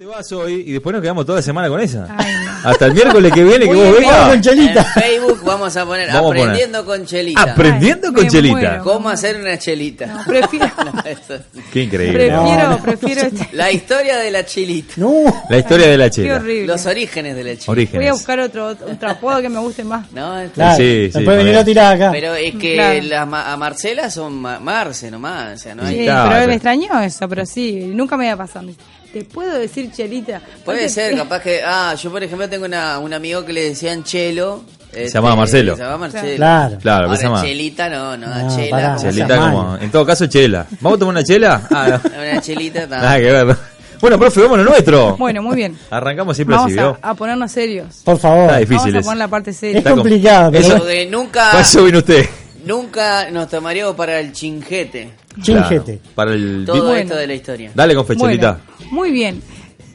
Te vas hoy y después nos quedamos toda la semana con esa. Ay, no. Hasta el miércoles que viene que vos vengas. Con En Chelita. Facebook vamos a poner Vamos a poner. Aprendiendo con Chelita. Aprendiendo Ay, con Chelita. muero. ¿Cómo hacer una chelita? No, prefiero, Qué increíble. prefiero, No, no. prefiero La historia de la chelita. No. La historia de la Qué chela. horrible. Los orígenes de la chelita. Voy a Orígenes. buscar otro, otro apodo que me guste más. No, Claro. Sí, se sí, puede venir a tirar acá. Pero es que Claro. las ma- a Marcela son ma- Marce nomás. O sea, no hay... Sí, Claro, pero- me extrañó eso, pero sí, nunca me había pasado. ¿Te puedo decir Chelita? Puede Porque- ser, capaz que. Ah, yo por ejemplo tengo una, un amigo que le decían Chelo. este, llamaba Marcelo. Se llamaba Marcelo. Claro. Claro, Ahora, se llama. Chelita no, no, No, Chela. pará. Chelita como, mal. en todo caso chela. ¿Vamos a tomar una chela? Ah, no. Una chelita Nada también. que ver. Bueno, profe, vamos a lo nuestro. Bueno, muy bien. Arrancamos siempre Vamos así, a, ¿vio? a ponernos serios. Por favor. Está difícil Vamos a poner la parte Es seria. Com- complicado, pero Eso- Para nunca, eso vino usted. Nunca nos tomaríamos para el. Chingete. Claro, para el... Todo Bueno. esto de la historia. Dale con fechelita. Bueno, muy bien.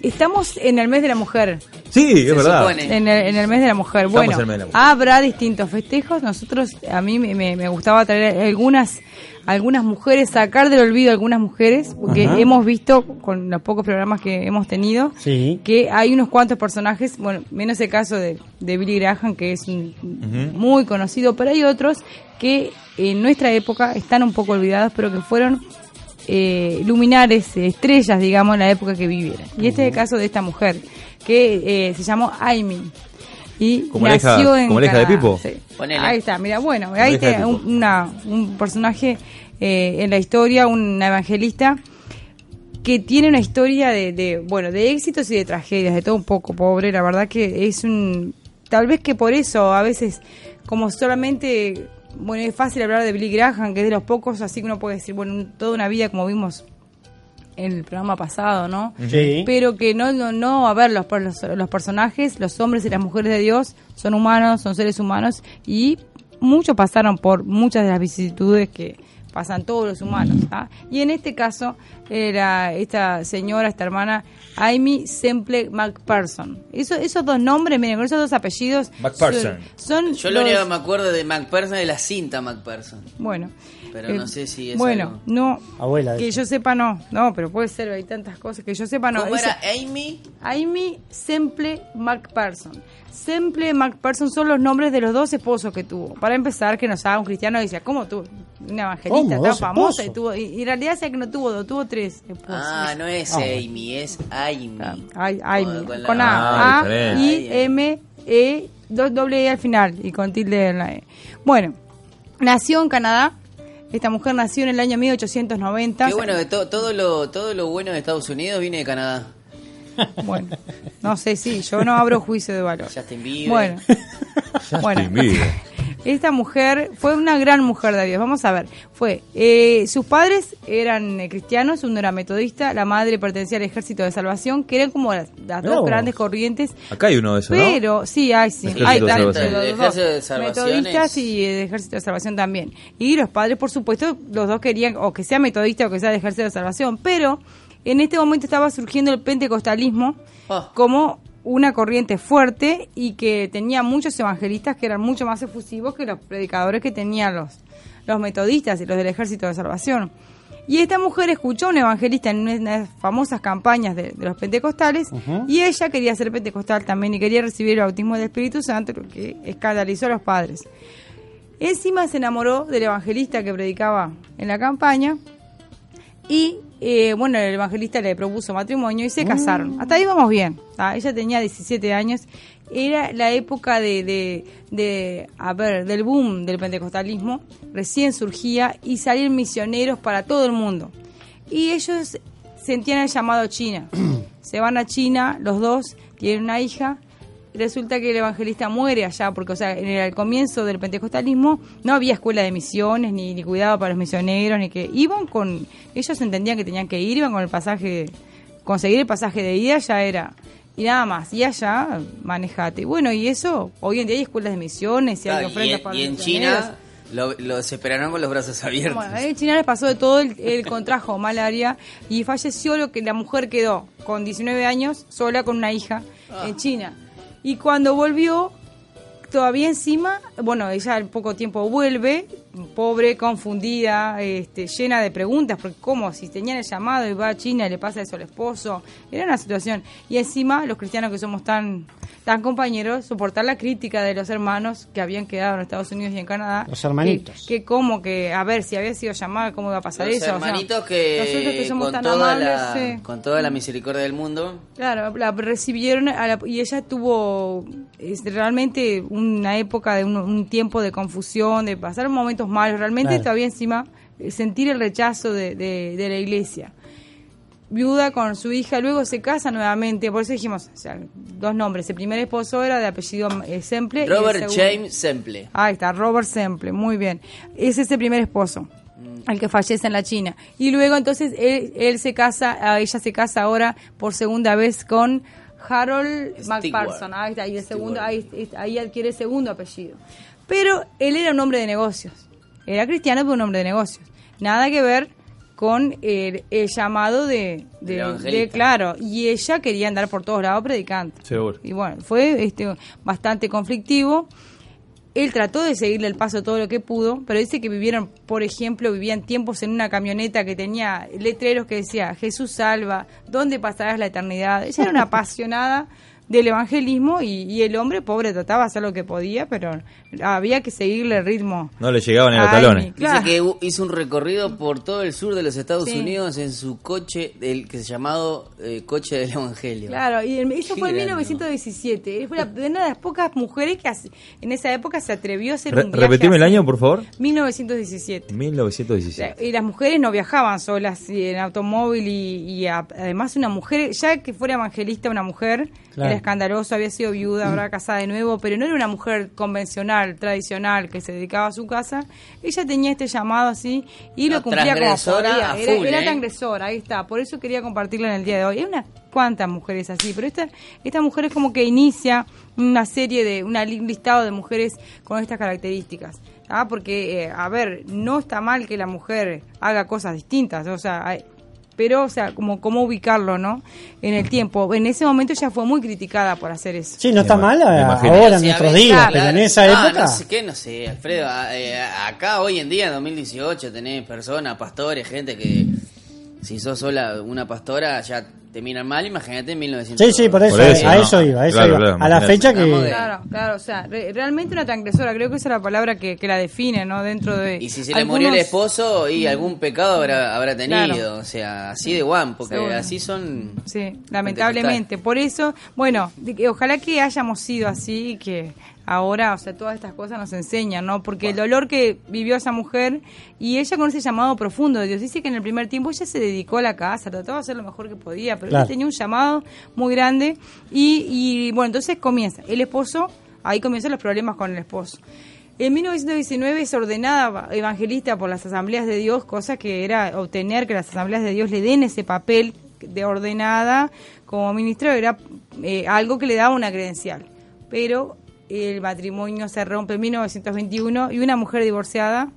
Estamos en el mes de la mujer. Sí, es Se verdad. En el, en el mes de la mujer. Estamos bueno, en el mes de la mujer. habrá distintos festejos. Nosotros, a mí me, me- me gustaba traer algunas algunas mujeres, sacar del olvido algunas mujeres, porque Ajá. hemos visto con los pocos programas que hemos tenido Sí. que hay unos cuantos personajes, bueno, menos el caso de, de Billy Graham, que es un- muy conocido, pero hay otros que en nuestra época están un poco olvidados, pero que fueron eh, luminares, estrellas, digamos, en la época que vivieron. Y este es el caso de esta mujer, que eh, se llamó Amy. Y ¿Como la hija- nació en como la hija de Canadá. Pipo? Sí. Ahí está, mira, bueno, ahí Pipo. un, una- un personaje eh, en la historia, un evangelista que tiene una historia de, de, bueno de éxitos y de tragedias de todo un poco pobre la verdad que es un tal vez que por eso a veces como solamente bueno es fácil hablar de Billy Graham que es de los pocos así que uno puede decir bueno toda una vida como vimos en el programa pasado no Sí. pero que no no no a ver los, los los personajes los hombres y las mujeres de Dios son humanos son seres humanos y muchos pasaron por muchas de las vicisitudes que pasan todos los humanos ¿ah? y en este caso era esta señora esta hermana Amy Semple McPherson Eso, esos dos nombres miren con esos dos apellidos McPherson. son, son Yo lo único que me acuerdo de McPherson es la cinta McPherson. bueno Pero eh, no sé si es bueno algo. no Abuela que yo sepa no no pero puede ser hay tantas cosas que yo sepa no ¿Cómo Esa- era Amy? Amy Semple McPherson. Semple McPherson son los nombres de los dos esposos que tuvo. Para empezar, que nos haga un cristiano y decía, ¿cómo tú? Una evangelista tan ¿Dos famosa y tuvo. Y, y en realidad decía que no tuvo dos, tuvo Ah, no es Ah, Amy, es Amy. Ay, Amy, Con la- con Ah, A, A. I, M, E, do- doble E al final y con tilde en la E. Bueno, nació en Canadá. Esta mujer nació en el año 1890. Qué bueno que to- todo lo todo lo bueno de Estados Unidos viene de Canadá. Bueno, no sé si, yo no abro juicio de valor. Justin Bieber. Bueno, bueno, Justin Bieber. Esta mujer fue una gran mujer de Dios. Vamos a ver, fue eh, sus padres eran eh, cristianos, uno era metodista, la madre pertenecía al Ejército de Salvación, que eran como las, las dos grandes corrientes. Acá hay uno de esos, ¿no? Pero sí, hay sí, hay metodistas y el Ejército de Salvación también. Y los padres, por supuesto, los dos querían o que sea metodista o que sea del Ejército de Salvación, pero en este momento estaba surgiendo el pentecostalismo Ah. como una corriente fuerte y que tenía muchos evangelistas que eran mucho más efusivos que los predicadores que tenían los, los metodistas y los del Ejército de Salvación. Y esta mujer escuchó a un evangelista en una de las famosas campañas de, de los pentecostales y ella quería ser pentecostal también y quería recibir el bautismo del Espíritu Santo, lo que escandalizó a los padres. Encima se enamoró del evangelista que predicaba en la campaña y eh, bueno, el evangelista le propuso matrimonio y se casaron. Hasta ahí vamos bien. ¿tá? Ella tenía 17 años. Era la época de, de, de, a ver, del boom del pentecostalismo. Recién surgía y salían misioneros para todo el mundo. Y ellos sentían el llamado China. se van a China, los dos, tienen una hija. Resulta que el evangelista muere allá, porque o sea, en el al comienzo del pentecostalismo no había escuela de misiones, ni, ni cuidado para los misioneros, ni que iban con, ellos entendían que tenían que ir, iban con el pasaje, conseguir el pasaje de ida ya era, y nada más, y allá manejate. Bueno, y eso, hoy en día hay escuelas de misiones y hay y, ofrendas en- para y en. China lo, los esperaron con los brazos abiertos. Bueno, en China les pasó de todo, el, el contrajo malaria y falleció lo que la mujer quedó con 19 años sola con una hija en China. Y cuando volvió, todavía encima, bueno, ella al poco tiempo vuelve, pobre, confundida, este, llena de preguntas, porque cómo, si tenían el llamado y va a China y le pasa eso al esposo, era una situación. Y encima, los cristianos que somos tan, tan compañeros, soportar la crítica de los hermanos que habían quedado en Estados Unidos y en Canadá. Los hermanitos. Que, que como que, a ver, si había sido llamado, ¿cómo iba a pasar Los eso? O sea, hermanitos que, nosotros que somos con, tan toda amables, la, sí. con toda la misericordia del mundo, Claro, la recibieron a la- y ella tuvo es, realmente una época de un, un tiempo de confusión, de pasar momentos malos, realmente Claro. todavía encima eh, sentir el rechazo de, de- de la iglesia. Viuda con su hija, luego se casa nuevamente, por eso dijimos, o sea, dos nombres, el primer esposo era de apellido eh, Semple. y el Robert James Semple. Ahí está, Robert Semple, muy bien. Ese es el primer esposo, el que fallece en la China. Y luego entonces él, él se casa, ah, ella se casa ahora por segunda vez con Harold Stewart. McPherson. Ahí está, y el segundo, ahí, ahí adquiere el segundo apellido. Pero él era un hombre de negocios. Era cristiano, pero un hombre de negocios. Nada que ver con el, el llamado de, de, de- claro y ella quería andar por todos lados predicando Seguro. y bueno fue este bastante conflictivo él trató de seguirle el paso todo lo que pudo, pero dice que vivieron, por ejemplo, vivían tiempos en una camioneta que tenía letreros que decía Jesús salva, ¿dónde pasarás la eternidad? Ella era una apasionada del evangelismo y, y el hombre pobre trataba de hacer lo que podía, pero había que seguirle el ritmo. No le llegaban ni los talones. Claro. Dice que hizo un recorrido por todo el sur de los Estados Sí. Unidos en su coche, el que se llamado eh, coche del Evangelio. Claro, y el- eso Qué fue en grande, 1917. Él Fue una de las pocas mujeres que hace- en esa época se atrevió a hacer Re- un viaje repetime el año, por favor. 1917. 1917. Y las mujeres no viajaban solas y en automóvil y, y a- además una mujer, ya que fuera evangelista una mujer, Claro. Escandaloso, había sido viuda, ahora casada de nuevo, pero no era una mujer convencional, tradicional, que se dedicaba a su casa. Ella tenía este llamado así y lo No, cumplía como podía. a Era, full, era ¿eh? transgresora, ahí está. Por eso quería compartirlo en el día de hoy. Hay unas cuantas mujeres así, pero esta, esta mujer es como que inicia una serie de, un listado de mujeres con estas características. ¿ah? Porque, eh, a ver, no está mal que la mujer haga cosas distintas, o sea, hay- pero, o sea, como cómo ubicarlo, ¿no? En el tiempo. En ese momento ella fue muy criticada por hacer eso. Sí, no está Me mal imagino. a- Me ahora en nuestros ver, días, claro, pero en esa época. No sé qué, no sé, Alfredo. eh, acá hoy en día, en 2018, tenés personas, pastores, gente que si sos sola una pastora ya te miran mal. Imagínate en 1900. Sí, sí, por eso, Por eso, a ¿no? eso iba, a eso Claro, iba. claro, a la fecha que... Claro, claro, o sea, re- realmente una transgresora, creo que esa es la palabra que, que la define, ¿no? Dentro de... Y si se le murió el esposo y algún pecado habrá, habrá tenido. Claro. O sea, así de guan, porque Seguro. así son. Sí, lamentablemente. Por eso, bueno, ojalá que hayamos sido así y que ahora, o sea, todas estas cosas nos enseñan, ¿no? Porque el dolor que vivió esa mujer y ella con ese llamado profundo de Dios, dice que en el primer tiempo ella se dedicó a la casa, trató de hacer lo mejor que podía, pero Claro. ella tenía un llamado muy grande y, y bueno, entonces comienza. El esposo, ahí comienzan los problemas con el esposo. En 1919 es ordenada evangelista por las asambleas de Dios, cosa que era obtener que las asambleas de Dios le den ese papel de ordenada como ministro, era eh, algo que le daba una credencial. Pero el matrimonio se rompe en 1921 y una mujer divorciada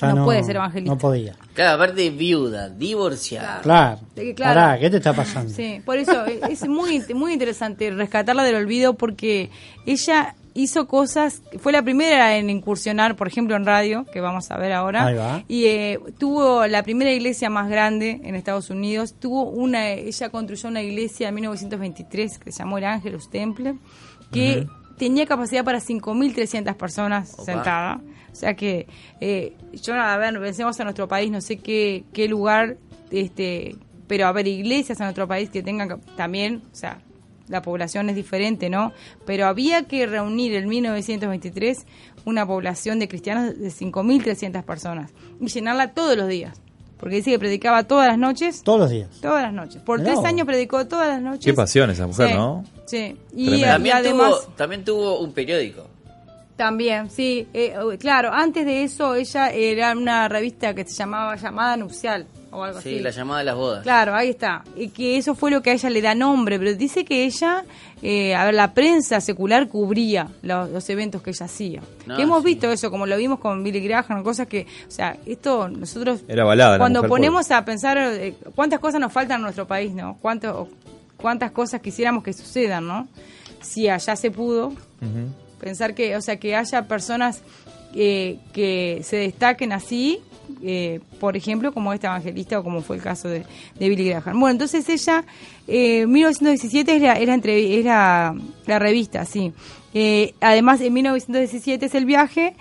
no puede ser evangelista. No podía. Claro, aparte viuda, divorciada. Claro. Claro. Pará, ¿qué te está pasando? Sí, por eso es muy, muy interesante rescatarla del olvido porque ella hizo cosas, fue la primera en incursionar, por ejemplo, en radio, que vamos a ver ahora, Ahí va. y eh, tuvo la primera iglesia más grande en Estados Unidos, tuvo una, ella construyó una iglesia en 1923 que se llamó el Angelus Temple, que tenía capacidad para 5.300 personas Opa. sentadas. O sea que, eh, yo, a ver, pensemos en nuestro país, no sé qué, qué lugar, este pero a ver, iglesias en nuestro país que tengan también, o sea, la población es diferente, ¿no? Pero había que reunir en 1923 una población de cristianos de 5.300 personas y llenarla todos los días. Porque dice que predicaba todas las noches, Todos los días. todas las noches. Por Mirá tres vos. años predicó todas las noches. Qué pasión esa mujer, Sí, ¿no? Sí. Y, También, además... tuvo, también tuvo un periódico. También, sí. eh, claro, antes de eso ella era una revista que se llamaba Llamada Nupcial o algo Sí, así. la llamada de las bodas. Claro, ahí está. Y que eso fue lo que a ella le da nombre, pero dice que ella, eh, a ver, la prensa secular cubría los, los eventos que ella hacía. No, que hemos sí. visto eso, como lo vimos con Billy Graham, cosas que, o sea, esto nosotros... Era balada la Cuando ponemos a pensar eh, cuántas cosas nos faltan en nuestro país, ¿no? Cuánto, cuántas cosas quisiéramos que sucedan, ¿no? Si allá se pudo, pensar que, o sea, que haya personas eh, que se destaquen así, eh, por ejemplo, como esta evangelista o como fue el caso de, Billy Graham. Bueno, entonces ella, eh, 1917 es la, revista, sí. Eh, además, en 1917 es el viaje.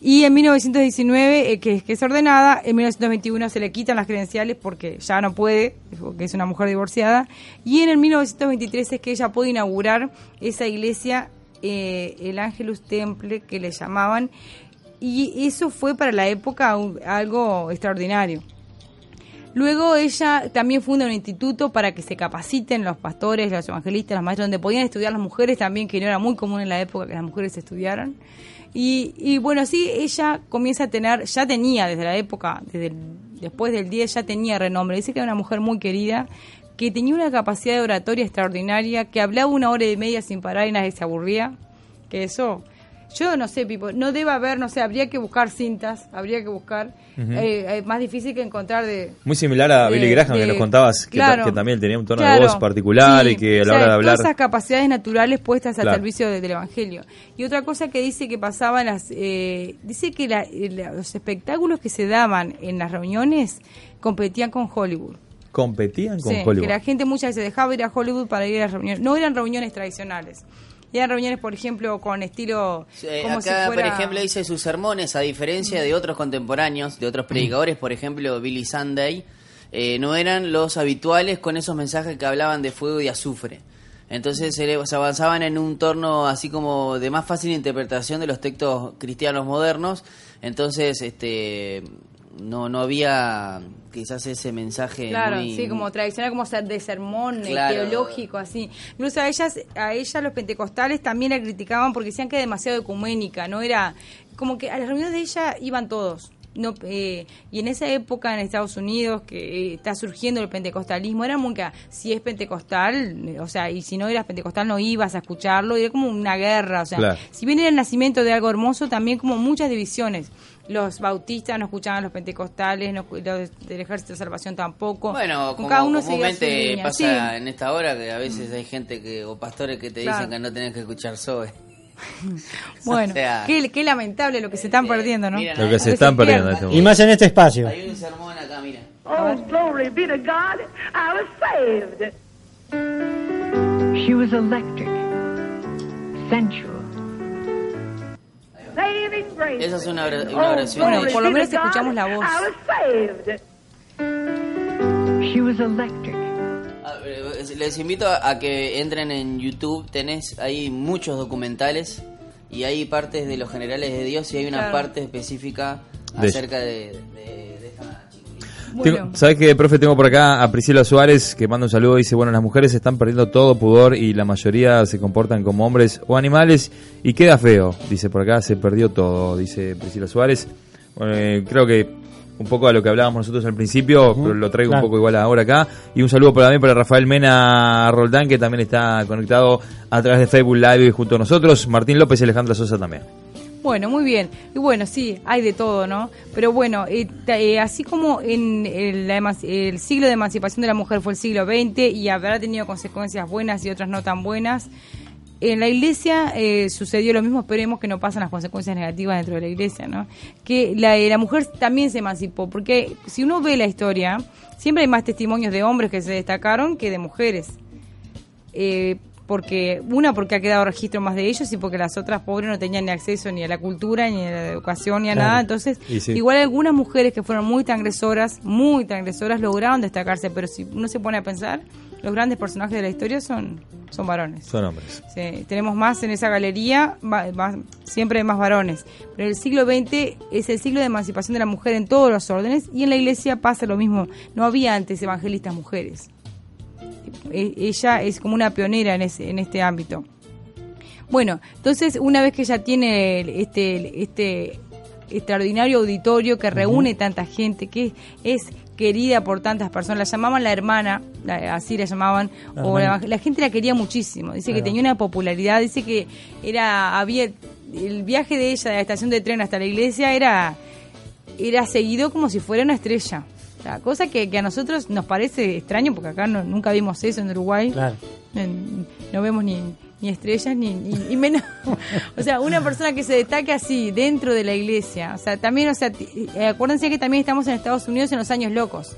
Y en 1919, eh, que, es ordenada, en 1921 se le quitan las credenciales porque ya no puede, porque es una mujer divorciada. Y en el 1923 es que ella puede inaugurar esa iglesia, el Angelus Temple, que le llamaban. Y eso fue para la época algo extraordinario. Luego ella también funda un instituto para que se capaciten los pastores, los evangelistas, los maestros, donde podían estudiar las mujeres también, que no era muy común en la época que las mujeres estudiaran. Y, y bueno, así ella comienza a tener, ya tenía desde la época, desde después del 10 ya tenía renombre. Dice que era una mujer muy querida, que tenía una capacidad de oratoria extraordinaria, que hablaba una hora y media sin parar y nadie se aburría. Que eso, yo no sé, Pipo, no debe haber, no sé, habría que buscar cintas, habría que buscar, eh, es más difícil que encontrar de... Muy similar a de- Billy Graham, que de- nos contabas, que, ta- claro. que también tenía un tono Claro, de voz particular sí, y que a la sea, hora de hablar... Todas esas capacidades naturales puestas al Claro. servicio de- del Evangelio. Y otra cosa que dice que pasaba en las... eh, dice que la- eh, la- los espectáculos que se daban en las reuniones competían con Hollywood. Competían con Sí, Hollywood. que la gente muchas veces dejaba ir a Hollywood para ir a las reuniones. No eran reuniones tradicionales. Eran reuniones, por ejemplo, con estilo... Como acá, si fuera... por ejemplo, dice sus sermones, a diferencia de otros contemporáneos, de otros predicadores, por ejemplo, Billy Sunday, eh, no eran los habituales con esos mensajes que hablaban de fuego y azufre. Entonces se avanzaban en un torno así como de más fácil interpretación de los textos cristianos modernos. Entonces, este no no había quizás ese mensaje Claro, muy- sí, como tradicional, como ser de sermón Claro. teológico, así. Incluso a ellas, a ellas los pentecostales también la criticaban porque decían que era demasiado ecuménica, no era, como que a las reuniones de ella iban todos. No, eh, y en esa época en Estados Unidos que eh, está surgiendo el pentecostalismo, era muy que si es pentecostal, o sea, y si no eras pentecostal no ibas a escucharlo, y era como una guerra, o sea, Claro. si bien era el nacimiento de algo hermoso, también como muchas divisiones. Los bautistas no escuchaban a los pentecostales, no, los del Ejército de Salvación tampoco. Bueno, como cada uno comúnmente pasa sí. en esta hora que a veces hay gente que o pastores que te Claro. dicen que no tenés que escuchar Zoe. Bueno, O sea, qué, qué lamentable lo que se están eh, perdiendo, ¿no? mira, Lo que se Lo están perdiendo en este Y más en este espacio. Hay un sermón acá, mira. Oh, glory be to God, I was saved. She was electric, sensual. Esa es una, una Oh, oración. Bueno, por lo menos escuchamos la voz. I was saved. she was electric, Ah, eh, Les invito a, que entren en YouTube, tenés ahí muchos documentales y hay partes de los generales de Dios y hay una Claro. parte específica acerca de. Bueno, ¿Sabes qué, profe? Tengo por acá a Priscila Suárez que manda un saludo. Dice: Bueno, las mujeres están perdiendo todo pudor y la mayoría se comportan como hombres o animales y queda feo. Dice por acá: Se perdió todo, dice Priscila Suárez. Bueno, eh, creo que un poco a lo que hablábamos nosotros al principio, pero lo traigo claro. un poco igual ahora acá. Y un saludo para- también para Rafael Mena Roldán, que también está conectado a través de Facebook Live junto a nosotros. Martín López y Alejandra Sosa también. Bueno, muy bien. Y bueno, sí, hay de todo, ¿no? Pero bueno, eh, eh, así como en el, siglo de emancipación de la mujer fue el siglo XX y habrá tenido consecuencias buenas y otras no tan buenas, en la iglesia eh, sucedió lo mismo, esperemos que no pasen las consecuencias negativas dentro de la iglesia, ¿no? Que la, eh, mujer también se emancipó, porque si uno ve la historia, siempre hay más testimonios de hombres que se destacaron que de mujeres. Eh, porque una porque ha quedado registro más de ellos y porque las otras pobres no tenían ni acceso ni a la cultura ni a la educación ni a Claro. nada entonces sí. igual algunas mujeres que fueron muy transgresoras muy transgresoras lograron destacarse pero si uno se pone a pensar los grandes personajes de la historia son son varones Son hombres. Sí, tenemos más en esa galería, siempre hay más varones. Pero el siglo XX es el siglo de emancipación de la mujer en todos los órdenes y en la iglesia pasa lo mismo. No había antes evangelistas mujeres. E- ella es como una pionera en, ese, en este ámbito. Bueno, entonces una vez que ella tiene este, este extraordinario auditorio que reúne tanta gente, que es querida por tantas personas, la llamaban la hermana, la- así la llamaban, La o la, gente la quería muchísimo, dice que tenía una popularidad, dice que era, había, el viaje de ella de la estación de tren hasta la iglesia era, era seguido como si fuera una estrella. Sea, cosa que, que a nosotros nos parece extraño porque acá no- nunca vimos eso en Uruguay. Claro. En- no vemos ni, ni estrellas ni, ni- menos o sea una persona que se destaque así dentro de la iglesia o sea también o sea eh, acuérdense que también estamos en Estados Unidos en los años locos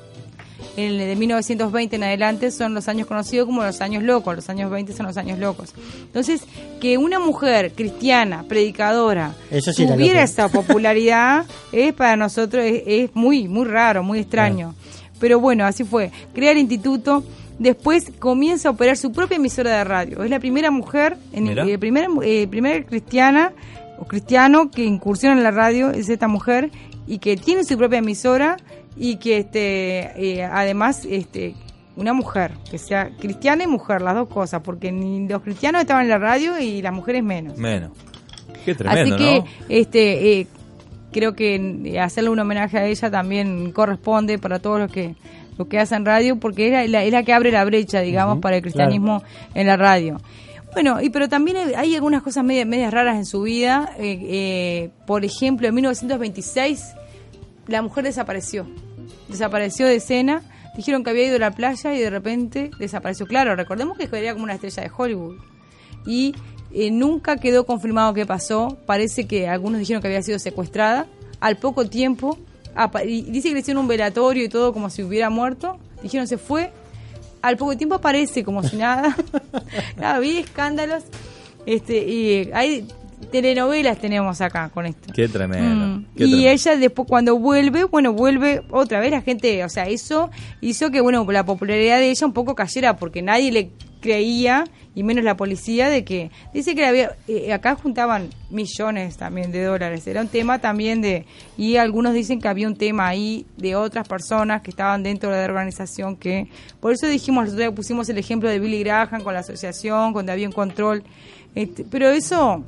el de 1920 en adelante son los años conocidos como los años locos, los años 20 son los años locos. Entonces, que una mujer cristiana, predicadora, Eso sí era tuviera esa popularidad, es para nosotros es, es muy, muy raro, muy extraño. Pero bueno, así fue. Crea el instituto, después comienza a operar su propia emisora de radio. Es la primera mujer, en, eh, primera, eh, primera cristiana o cristiano que incursiona en la radio, es esta mujer, y que tiene su propia emisora y que este eh, además este una mujer que sea cristiana y mujer las dos cosas porque ni los cristianos estaban en la radio y las mujeres menos Menos. Qué tremendo, así que ¿no? este eh, creo que hacerle un homenaje a ella también corresponde para todos los que los que hacen radio porque es la, la- es la que abre la brecha digamos para el cristianismo en la radio bueno, y pero también hay, hay algunas cosas medias, medias raras en su vida. eh, por ejemplo, en 1926 la mujer desapareció. Desapareció de escena. Dijeron que había ido a la playa y de repente desapareció. Claro, recordemos que era como una estrella de Hollywood. Y eh, nunca quedó confirmado qué pasó. Parece que algunos dijeron que había sido secuestrada. Al poco tiempo, y dice que le hicieron un velatorio y todo como si hubiera muerto. Dijeron se fue. Al poco tiempo aparece como si nada. claro, había escándalos. Este, y hay telenovelas tenemos acá con esto. Qué tremendo. Mm. qué Y tremendo. ella después cuando vuelve, bueno, vuelve otra vez la gente, o sea, eso hizo que, bueno, la popularidad de ella un poco cayera porque nadie le creía y menos la policía de que dice que había eh, acá juntaban millones también de dólares era un tema también de y algunos dicen que había un tema ahí de otras personas que estaban dentro de la organización que por eso dijimos nosotros pusimos el ejemplo de Billy Graham con la asociación cuando había un control este, pero eso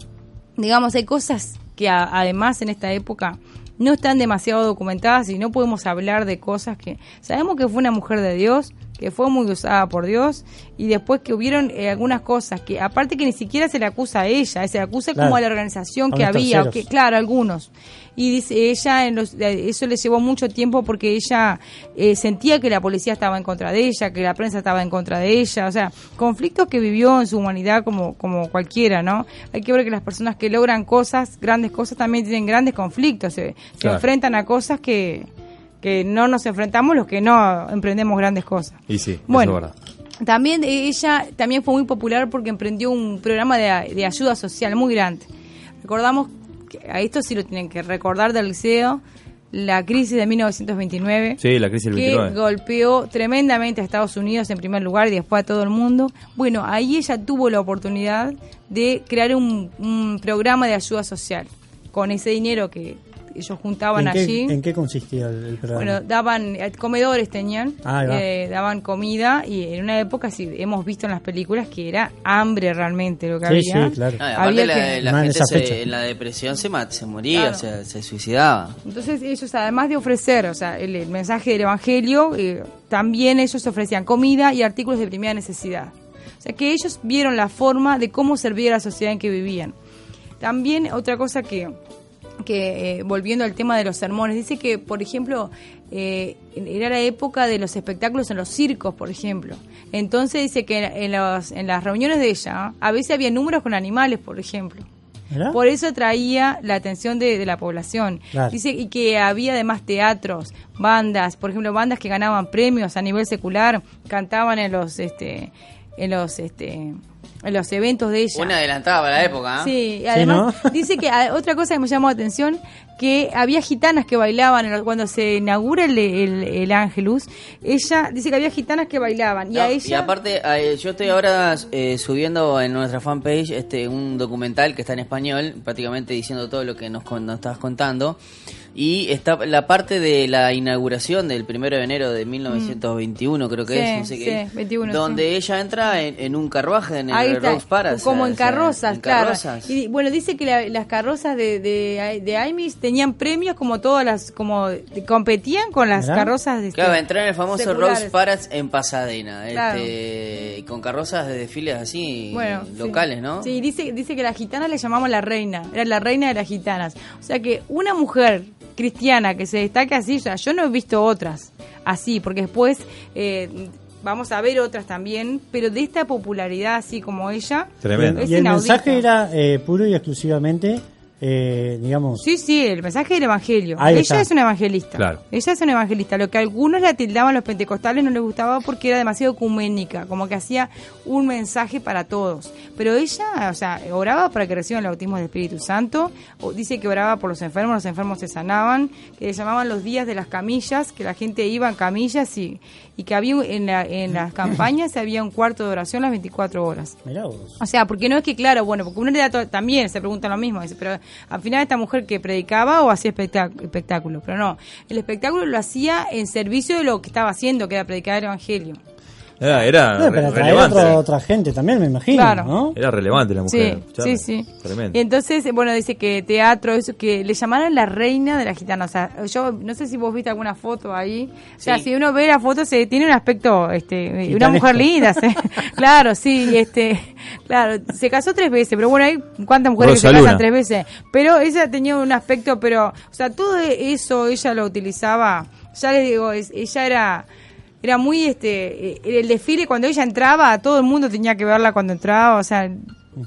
digamos, hay cosas que además en esta época no están demasiado documentadas y no podemos hablar de cosas que sabemos que fue una mujer de Dios, que fue muy usada por Dios y después que hubieron eh, algunas cosas que aparte que ni siquiera se le acusa a ella, se le acusa Claro. como a la organización A que había, o que claro, algunos. Y dice ella en los, eh, eso le llevó mucho tiempo porque ella eh, sentía que la policía estaba en contra de ella, que la prensa estaba en contra de ella, o sea, conflictos que vivió en su humanidad como como cualquiera, ¿no? Hay que ver que las personas que logran cosas, grandes cosas también tienen grandes conflictos, se, enfrentan a cosas que que no nos enfrentamos los que no emprendemos grandes cosas. Y sí, Bueno, eso es verdad. también ella también fue muy popular porque emprendió un programa de, de ayuda social muy grande. Recordamos, que a esto sí lo tienen que recordar del liceo, la crisis de 1929 Sí, la crisis del que 29. golpeó tremendamente a Estados Unidos en primer lugar y después a todo el mundo. Bueno, ahí ella tuvo la oportunidad de crear un, un programa de ayuda social con ese dinero que ellos juntaban ¿En qué, allí. ¿En qué consistía el, el programa? Bueno, daban eh, comedores tenían, va. eh, daban comida y en una época sí hemos visto en las películas que era hambre realmente lo que Sí, había. sí, claro. No, Había la, que- la gente se- en la depresión se, mat- se moría, Claro. o sea, se suicidaba. Entonces ellos además de ofrecer, o sea, el, el mensaje del evangelio, eh, también ellos ofrecían comida y artículos de primera necesidad. O sea, que ellos vieron la forma de cómo servir a la sociedad en que vivían. También otra cosa que que eh, volviendo al tema de los sermones, dice que, por ejemplo, eh, era la época de los espectáculos en los circos, por ejemplo. Entonces dice que en, los- en las reuniones de ella, a veces había números con animales, por ejemplo. Por eso atraía la atención de, de la población. Claro. Dice y que había además teatros, bandas, por ejemplo, bandas que ganaban premios a nivel secular, cantaban en los este en los este los eventos de ella. Una adelantada para la época, ¿ah? Sí, además ¿no? dice que ah, otra cosa que me llamó la atención que había gitanas que bailaban en lo- cuando se inaugura el, el, el Ángelus. Ella dice que había gitanas que bailaban y No, a ella aparte, eh, yo estoy ahora eh, subiendo en nuestra fanpage este un documental que está en español, prácticamente diciendo todo lo que nos, con- nos estabas contando. Y está la parte de la inauguración del primero de enero de 1921, creo que Sí, es, no sé sí, qué, 21, donde ella entra en, en un carruaje en Ahí el está, Rose Palace, como o en carrozas, en claro. carrozas. Y bueno, dice que la- las carrozas de, de, de Aimis tenían premios como todas las, como competían con las carrozas de Claro, entró en el famoso seculares. Rose Palace en Pasadena, Claro. este, con carrozas de desfiles así Bueno, sí. locales, ¿no? Sí, dice, dice que las gitanas le llamamos la reina, era la reina de las gitanas. O sea que una mujer cristiana que se destaque así, o sea, yo no he visto otras. así, porque después eh, vamos a ver otras también, pero de esta popularidad así como ella. Tremendo. Es y el inaudito. mensaje era eh, puro y exclusivamente, eh, digamos, Sí, sí, el mensaje del evangelio. Ahí ella está. es una evangelista. Claro. Ella es una evangelista. Lo que a algunos la tildaban los pentecostales no les gustaba porque era demasiado ecuménica, como que hacía un mensaje para todos. Pero ella, o sea, oraba para que reciban el bautismo del Espíritu Santo. o dice que oraba por los enfermos, los enfermos se sanaban, que le llamaban los días de las camillas, que la gente iba en camillas y, y que había en, la- en las campañas había un cuarto de oración las 24 horas. mirá vos. O sea, porque no es que, claro, bueno, porque uno le da también se pregunta lo mismo, dice, pero al final esta mujer que predicaba o hacía espectáculo, pero no, el espectáculo lo hacía en servicio de lo que estaba haciendo, que era predicar el evangelio. Era, era pero relevante. otra, otra gente también, me imagino, Claro. ¿no? Era relevante la mujer. Sí, sí, sí. Tremendo. Y entonces, bueno, dice que teatro, eso, que le llamaron la reina de la gitana. O sea, yo no sé si vos viste alguna foto ahí. O sea, Sí. si uno ve la foto, se tiene un aspecto, este, una mujer linda. se- claro, sí, este, claro, se casó tres veces, pero bueno, hay cuántas mujeres que se casan tres veces. Pero ella tenía un aspecto, pero, o sea, todo eso ella lo utilizaba. Ya les digo, es- ella era era muy este eh, el desfile cuando ella entraba todo el mundo tenía que verla cuando entraba o sea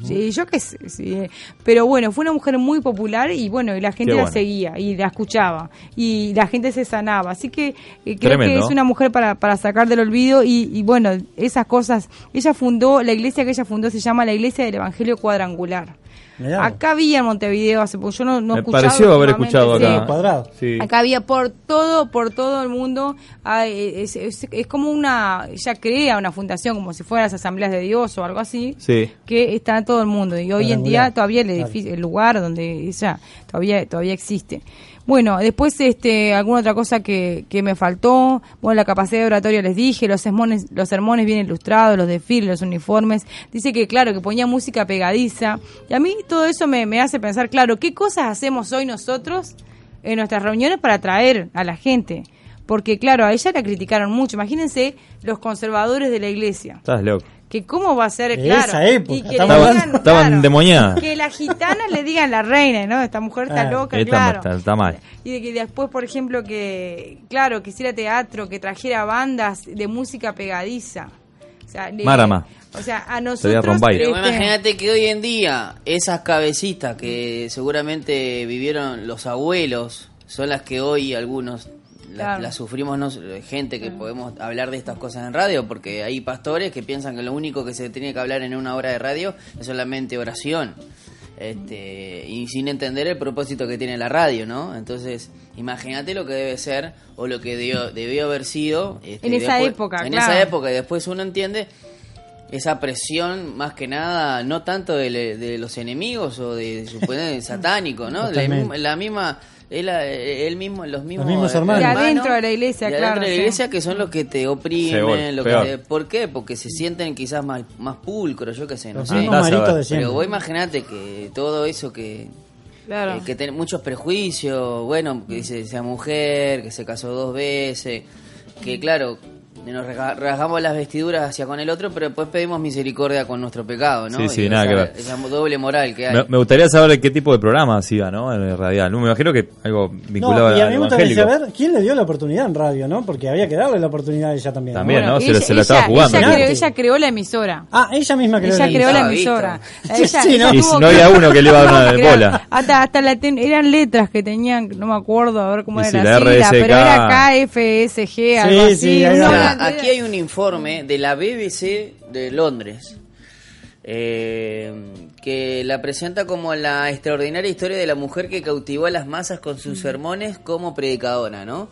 sí, yo qué sé sí, pero bueno fue una mujer muy popular y bueno y la gente la seguía y la escuchaba y la gente se sanaba. Así que eh, creo Tremendo. que es una mujer para, para sacar del olvido y, y bueno esas cosas ella fundó la iglesia que ella fundó se llama la iglesia del Evangelio Cuadrangular Mirá acá había en Montevideo hace poco yo no, no Me escuchaba pareció haber escuchado sí. acá. Cuadrado. Sí. Acá había por todo, por todo el mundo, hay- es, es- es como una, ella crea una fundación como si fueran las asambleas de Dios o algo así, Sí. que está en todo el mundo y hoy en día todavía el Claro. edificio, el lugar donde ella todavía todavía existe. Bueno, después este alguna otra cosa que, que me faltó, bueno, la capacidad de oratoria les dije, los sermones, los sermones bien ilustrados, los desfiles, los uniformes, dice que claro, que ponía música pegadiza, y a mí todo eso me, me hace pensar, claro, ¿qué cosas hacemos hoy nosotros en nuestras reuniones para atraer a la gente? Porque claro, a ella la criticaron mucho, imagínense los conservadores de la iglesia. Estás loco. Que cómo va a ser De claro esa época, y que le digan, Estaban claro, endemoniadas. que las gitanas le digan la reina no esta mujer está Ah, loca Está- claro está- está mal. y de que después por ejemplo que claro que hiciera teatro que trajera bandas de música pegadiza o sea, le- Marama. o sea a nosotros. Pero este, imagínate que hoy en día esas cabecitas que seguramente vivieron los abuelos son las que hoy algunos la- Claro. las sufrimos nos- gente que podemos hablar de estas cosas en radio porque hay pastores que piensan que lo único que se tiene que hablar en una hora de radio es solamente oración este, y sin entender el propósito que tiene la radio, ¿no? Entonces, imagínate lo que debe ser o lo que debió, debió haber sido este, En esa después- época, en claro. esa época y después uno entiende esa presión más que nada no tanto de, de los enemigos o de suponer satánico no la, la misma él, él mismo los mismos, mismos hermanos. De adentro de la iglesia, de claro, adentro de la sí. iglesia que son los que te oprimen lo que te- ¿por qué? porque se sienten quizás más más pulcros yo qué sé no Los sé de siempre. pero vos imaginate que todo eso que claro eh, que tiene muchos prejuicios, bueno, que dice sea mujer, que se casó dos veces, que claro, nos rasgamos las vestiduras hacia con el otro, pero después pedimos misericordia con nuestro pecado, ¿no? Sí, sí, Y nada esa, que ver. Esa doble moral que hay. Me, me gustaría saber qué tipo de programa hacía, ¿no? En radial. No, me imagino que algo vinculado No, y a mí me gustaría saber quién le dio la oportunidad en radio, ¿no? Porque había que darle la oportunidad a ella también. ¿no? También, ¿no? Se ella, la- se la estaba jugando. ella ¿no? creó, ella creó la emisora Ah, ella misma creó ella la creó la emisora. visto. Ella, Sí, ¿no? ella Y si no había uno que le iba a dar una bola. Hasta, hasta la ten- eran letras que tenían, no me acuerdo, a ver cómo Y era si la la sigla, pero era KFSG, algo Sí, así. Aquí hay un informe de la BBC de Londres eh, que la presenta como la extraordinaria historia de la mujer que cautivó a las masas con sus sermones como predicadora, ¿no?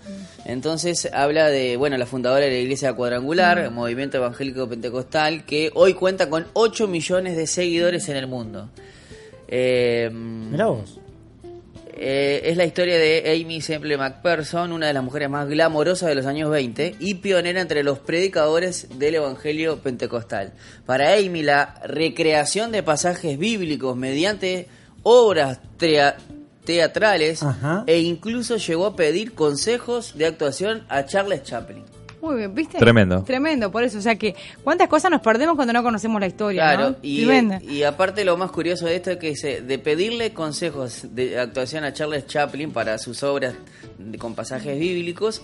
Entonces habla de, bueno, la fundadora de la Iglesia Cuadrangular, el Movimiento Evangélico Pentecostal, que hoy cuenta con 8 millones de seguidores en el mundo. Eh, Mirá vos. Eh, es la historia de Amy Semple McPherson, una de las mujeres más glamorosas de los años 20 y pionera entre los predicadores del Evangelio Pentecostal. Para Amy, la recreación de pasajes bíblicos mediante obras teatrales Ajá. e incluso llegó a pedir consejos de actuación a Charles Chaplin. Muy bien, ¿viste? Tremendo. Tremendo, por eso. O sea que, ¿cuántas cosas nos perdemos cuando no conocemos la historia? Claro, ¿no? y, y aparte lo más curioso de esto es que se- de pedirle consejos de actuación a Charles Chaplin para sus obras de- con pasajes bíblicos,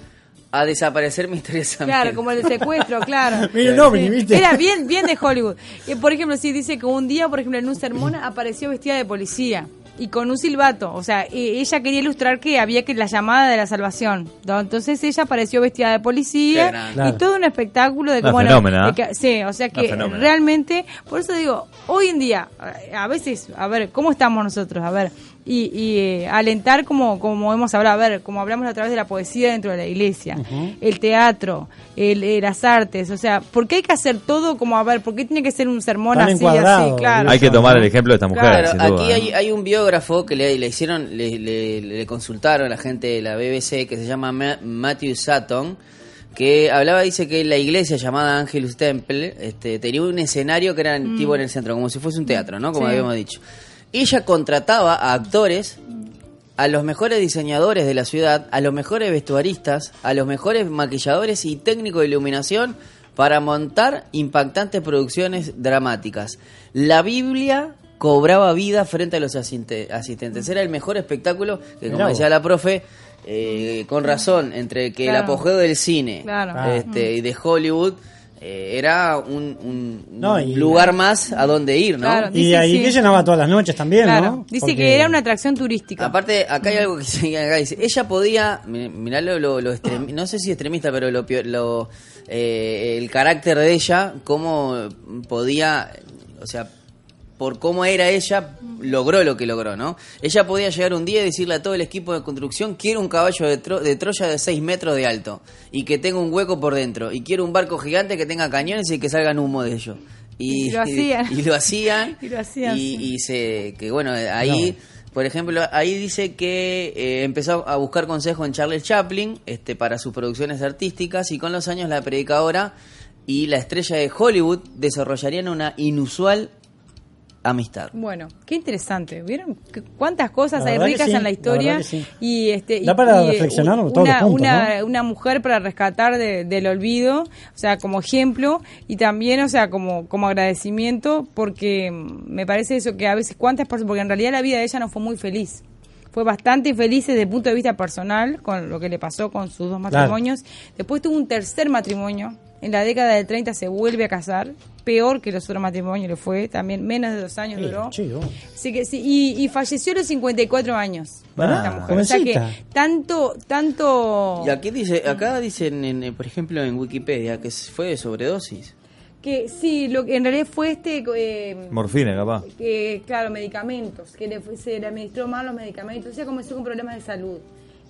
a desaparecer misteriosamente. Claro, como el secuestro, claro. Mira ¿viste? Era bien, bien de Hollywood. Eh, por ejemplo, sí dice que un día, por ejemplo, en un sermón apareció vestida de policía y con un silbato. O sea, e- ella quería ilustrar que había que la llamada de la salvación. ¿no? Entonces ella apareció vestida de policía y Claro. todo un espectáculo de cómo de que- sí, o sea que realmente, por eso digo, hoy en día, a a veces, a ver, ¿cómo estamos nosotros? A ver, y, y, eh, alentar como, como hemos hablado, a ver, como hablamos a través de la poesía dentro de la iglesia, el teatro, el, eh, las artes, o sea, ¿por qué hay que hacer todo como, a ver, por qué tiene que ser un sermón Tan así, así, claro? Hay que tomar el ejemplo de esta mujer, Claro, sin Claro, duda. aquí hay, hay un biógrafo que le, le hicieron, le, le- le consultaron a la gente de la BBC que se llama Ma- Matthew Sutton, que hablaba, dice que la iglesia llamada Angelus Temple este, tenía un escenario que era tipo en el centro, como si fuese un teatro, ¿no? Como Sí. habíamos dicho. Ella contrataba a actores, a los mejores diseñadores de la ciudad, a los mejores vestuaristas, a los mejores maquilladores y técnicos de iluminación para montar impactantes producciones dramáticas. La Biblia cobraba vida frente a los asistentes. Era el mejor espectáculo que, como decía la profe, eh, con razón, entre que el apogeo del cine Claro. este, y de Hollywood eh, era un, un- No, un y- lugar más a donde ir, ¿no? Claro. Y ahí sí. que llenaba todas las noches también, Claro. ¿no? Dice Porque- que era una atracción turística. Aparte, acá hay algo que acá. Dice, ella podía, mi- mirá lo, lo, lo no sé si extremista, pero lo, lo, eh, el carácter de ella, cómo podía, o sea, por cómo era ella, logró lo que logró, ¿no? Ella podía llegar un día y decirle a todo el equipo de construcción, quiero un caballo de, Tro- de Troya de 6 metros de alto y que tenga un hueco por dentro, y quiero un barco gigante que tenga cañones y que salgan humo de ellos. Y, Y lo hacían. y lo hacían. Y lo hacían, y- sí. y se, que bueno, ahí... Por ejemplo, ahí dice que eh, empezó a buscar consejo en Charles Chaplin este, para sus producciones artísticas y con los años la predicadora y la estrella de Hollywood desarrollarían una inusual amistad. Bueno, qué interesante. ¿Vieron cuántas cosas La hay ricas sí, en la historia? sí. Y este Da y- para y, eh, reflexionar un- todos los una, puntos, una, ¿no? una mujer para rescatar de- del olvido, o sea, como ejemplo y también, o sea, como como agradecimiento porque me parece eso que a veces cuántas personas porque en realidad la vida de ella no fue muy feliz. Fue bastante feliz desde el punto de vista personal con lo que le pasó con sus dos Claro. matrimonios. Después tuvo un tercer matrimonio. En la década del 30 se vuelve a casar. Peor que los otros matrimonios le fue. También menos de dos años Sí, duró. chico. Así que sí, y, y falleció a los 54 años. Ah. O sea que tanto, tanto Y aquí dice, acá dicen, en, eh, por ejemplo, en Wikipedia que fue de sobredosis. que sí, lo que en realidad fue este, eh, Morfina, capaz. que, claro, medicamentos, que le, fue- se le administró mal los medicamentos, o sea, comenzó con problemas de salud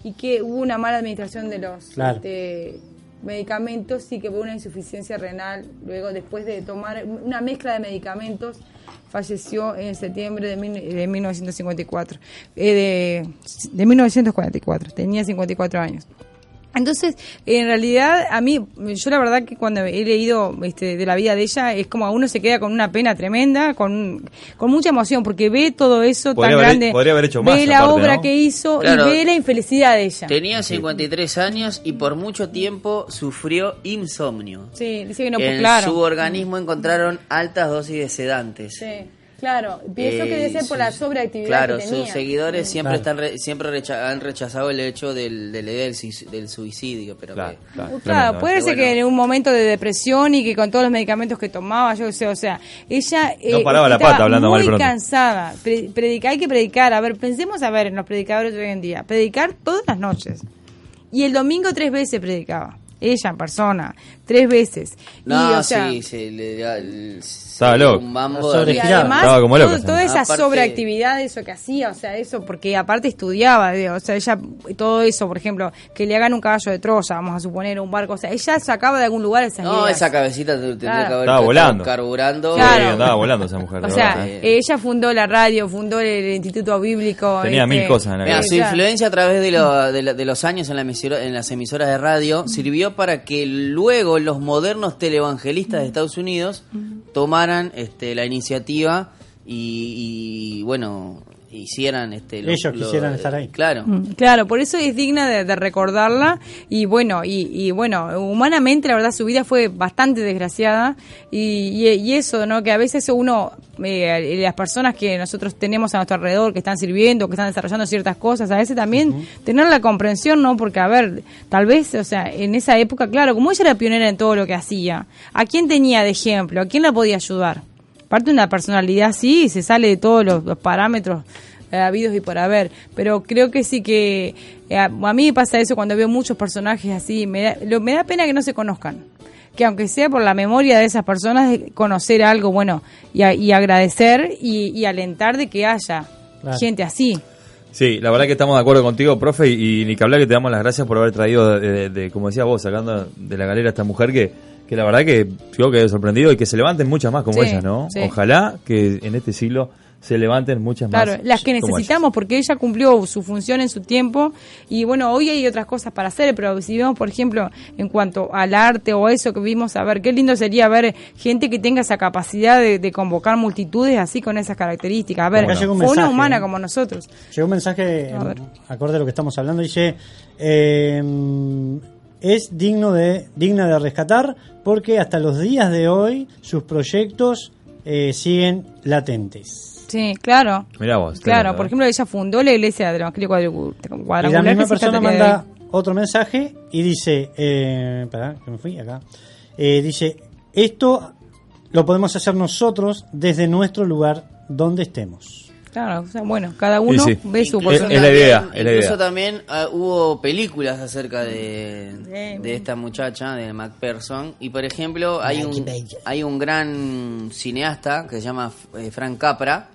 y que hubo una mala administración de los Claro. este, medicamentos y que hubo una insuficiencia renal. Luego, después de tomar una mezcla de medicamentos, falleció en septiembre de, mil- de 1954, eh, de, de 1944, tenía 54 años. Entonces, en realidad, a mí, yo la verdad que cuando he leído este, de la vida de ella, es como a uno se queda con una pena tremenda, con, con mucha emoción, porque ve todo eso Podría tan haber- grande, podría haber hecho ve más, la aparte, obra ¿no? que hizo Claro. y ve la infelicidad de ella. Tenía 53 años y por mucho tiempo sufrió insomnio. Sí, dice que no, en claro. su organismo encontraron altas dosis de sedantes. Sí, claro, pienso Eh, que debe ser por la sobreactividad Claro, que tenía. sus seguidores siempre Claro. están re- siempre recha- han rechazado el hecho del, del, del, del suicidio, pero Claro, que- claro. Claro, Tremendo, puede ser que en un momento de depresión y que con todos los medicamentos que tomaba, yo qué sé, o sea, ella eh, No paraba la estaba pata hablando mal muy pronto. cansada. Pre- predicar, hay que predicar. A ver, pensemos a ver en los predicadores de hoy en día. Predicar todas las noches. Y el domingo tres veces predicaba. Ella en persona, tres veces. No, y, o sea, sí, se le da el- Estaba se le da loco. un mambo y además, Estaba como loca, todo- toda esa Aparte- sobreactividad, eso que hacía, o sea, eso, porque aparte estudiaba, o sea, ella, todo eso, por ejemplo, que le hagan un caballo de Troya, vamos a suponer, un barco, o sea, ella sacaba de algún lugar esas No, ideas. esa cabecita te- tendría Claro. que haber Estaba volando. carburando. Claro. Sí, andaba volando esa mujer. O de sea, verdad, ¿eh? ella fundó la radio, fundó el Instituto Bíblico. Tenía este, mil cosas en la Mira, su influencia a través de, lo- de la- de los años en, la emisora- en las emisoras de radio sirvió para que luego los modernos televangelistas de Estados Unidos tomaran este, la iniciativa y, y, bueno hicieran este lo- Ellos lo- quisieran estar ahí. Claro. Mm, Claro, por eso es digna de, de recordarla y bueno, y, y bueno, humanamente la verdad su vida fue bastante desgraciada y, y- y eso, ¿no? Que a veces uno, eh, las personas que nosotros tenemos a nuestro alrededor, que están sirviendo, que están desarrollando ciertas cosas, a veces también tener la comprensión, ¿no? Porque a ver, tal vez, o sea, en esa época, claro, como ella era pionera en todo lo que hacía, ¿a quién tenía de ejemplo? ¿A quién la podía ayudar? Aparte una personalidad así, se sale de todos los, los parámetros eh, habidos y por haber. Pero creo que sí que eh, a, a mí me pasa eso cuando veo muchos personajes así. Me da, lo- me da pena que no se conozcan. Que aunque sea por la memoria de esas personas, de conocer algo bueno y, a- y agradecer y, y alentar de que haya Claro. gente así. Sí, la verdad que estamos de acuerdo contigo, profe, y, y ni que hablar que te damos las gracias por haber traído, de, de- de, como decías vos, sacando de la galera a esta mujer que, que la verdad que yo quedé sorprendido y que se levanten muchas más como Sí, ella, ¿no? sí. Ojalá que en este siglo se levanten muchas Claro, más. las que necesitamos, porque ella cumplió su función en su tiempo y bueno, hoy hay otras cosas para hacer, pero si vemos, por ejemplo, en cuanto al arte o eso que vimos, a ver, qué lindo sería ver gente que tenga esa capacidad de, de convocar multitudes así con esas características. A ver, un fue una humana como nosotros. Llegó un mensaje A ver. acorde a lo que estamos hablando. Dice: eh, Es digno de, digna de rescatar porque hasta los días de hoy sus proyectos eh, siguen latentes. Sí, claro. Mirá vos. Claro, por ejemplo, ella fundó la iglesia del Evangelio Cuadrangular. Y la misma persona manda otro mensaje y dice: eh, pará, que me fui acá. Eh, dice: Esto lo podemos hacer nosotros desde nuestro lugar donde estemos. Claro, o sea, bueno, cada uno sí. ve su oportunidad. es la idea, es la incluso también ah, hubo películas acerca de, de esta muchacha, de MacPherson. Y por ejemplo, hay un, hay un gran cineasta que se llama eh, Frank Capra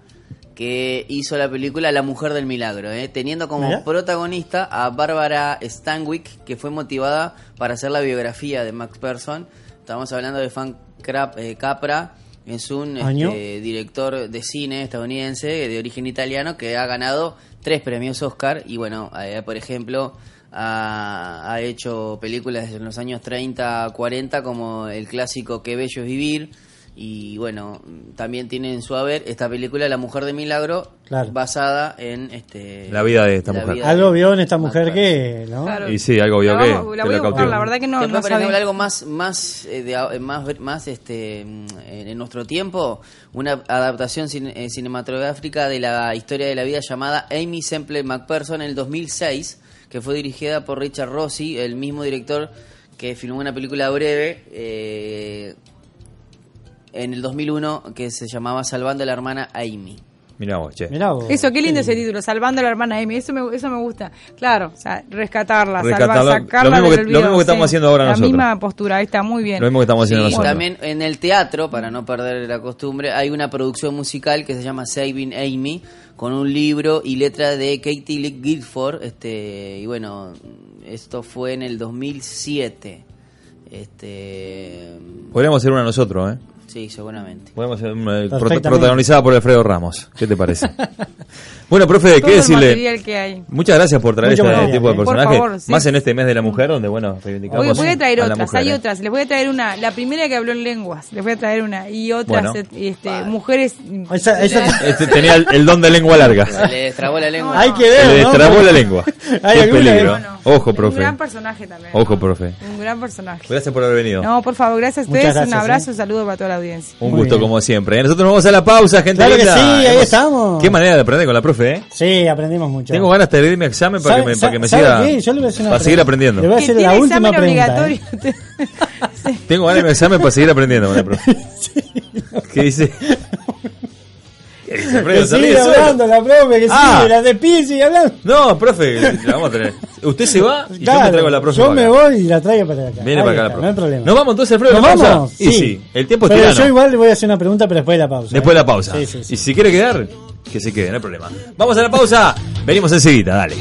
que hizo la película La Mujer del Milagro, eh, teniendo como protagonista a Bárbara Stanwyck, que fue motivada para hacer la biografía de MacPherson. Estamos hablando de Frank Crap- eh, Capra. Es un este, director de cine estadounidense de origen italiano que ha ganado tres premios Oscar y bueno, eh, por ejemplo, ha, ha hecho películas en los años 30, 40 como el clásico Qué bello es vivir y bueno, también tiene en su haber esta película La mujer de milagro Claro. basada en este La vida de esta mujer. Algo vio en esta mujer MacPherson. que. ¿no? Claro. Y sí, algo vio La que, vamos- la que voy a buscar, la verdad que no, no sabía. algo más más eh, de más más este mm, en nuestro tiempo una adaptación cine- eh, cinematográfica de la historia de la vida llamada Amy Semple McPherson en el 2006 que fue dirigida por Richard Rossi el mismo director que filmó una película breve eh, en el 2001 que se llamaba Salvando a la hermana Amy Mirá vos, che. Mirá vos, Eso, qué lindo ese lindo. título, salvando a la hermana Amy, eso me, eso me gusta. Claro, o sea, rescatarla, salvar, sacarla lo mismo del que- lo mismo olvido, que estamos haciendo ahora La nosotros. misma postura, ahí está muy bien. Lo mismo que estamos haciendo Sí, nosotros. también en el teatro, para no perder la costumbre, hay una producción musical que se llama Saving Amy, con un libro y letra de Katie Lee Guilford, este, y bueno, esto fue en el 2007. Este, Podríamos hacer una nosotros, ¿eh? Sí, seguramente. Podemos una- protagonizada por Alfredo Ramos. ¿Qué te parece? bueno, profe, Todo ¿qué el decirle? material que hay. Muchas gracias por traer Mucho este material, tipo de. Por personajes. favor, sí. Más en este mes de la mujer, donde, bueno, reivindicamos Voy, voy a traer a otras, mujer, hay ¿eh? otras. Les voy a traer una, la primera que habló en lenguas, les voy a traer una. Y otras, Bueno. eh, este, mujeres. Esa- esa- Este tenía el, el don de lengua larga. Se le destrabó la lengua. Hay que Se ver. le ¿no? destrabó la lengua. Hay Qué peligro. Ojo, Un profe. gran personaje también. Ojo, profe. Un gran personaje. Gracias por haber venido. No, por favor, gracias a ustedes. gracias, un abrazo, ¿eh? un saludo para toda la audiencia. Un gusto como siempre. ¿eh? Nosotros nos vamos a la pausa, gente Claro que sí, ahí estamos. Qué manera de aprender con la profe, ¿eh? Sí, aprendimos mucho. Tengo ganas de irme a examen para que me, ¿Sabe- para que me sabe siga. qué? Yo le voy a hacer una para seguir aprendiendo. Le voy a Que hacer la última pregunta. ¿eh? Tengo ganas de a examen para seguir aprendiendo con la profe. ¿Qué dice? La profe, que Ah. sigue, la de Pi sigue hablando. No, profe, la vamos a tener. Usted se va y yo me Claro, traigo a la profe. Yo me voy y la traigo para acá. Viene Ahí para acá la está, profe. No hay problema. ¿Nos vamos entonces, Alfredo? ¿Nos ¿La pausa? vamos? Y sí, el tiempo es Pero tirano. yo igual le voy a hacer una pregunta, pero después de la pausa. Después ¿eh? de la pausa. Sí, sí, sí. Y si quiere quedar, que se quede, no hay problema. Vamos a la pausa. Venimos enseguida, dale.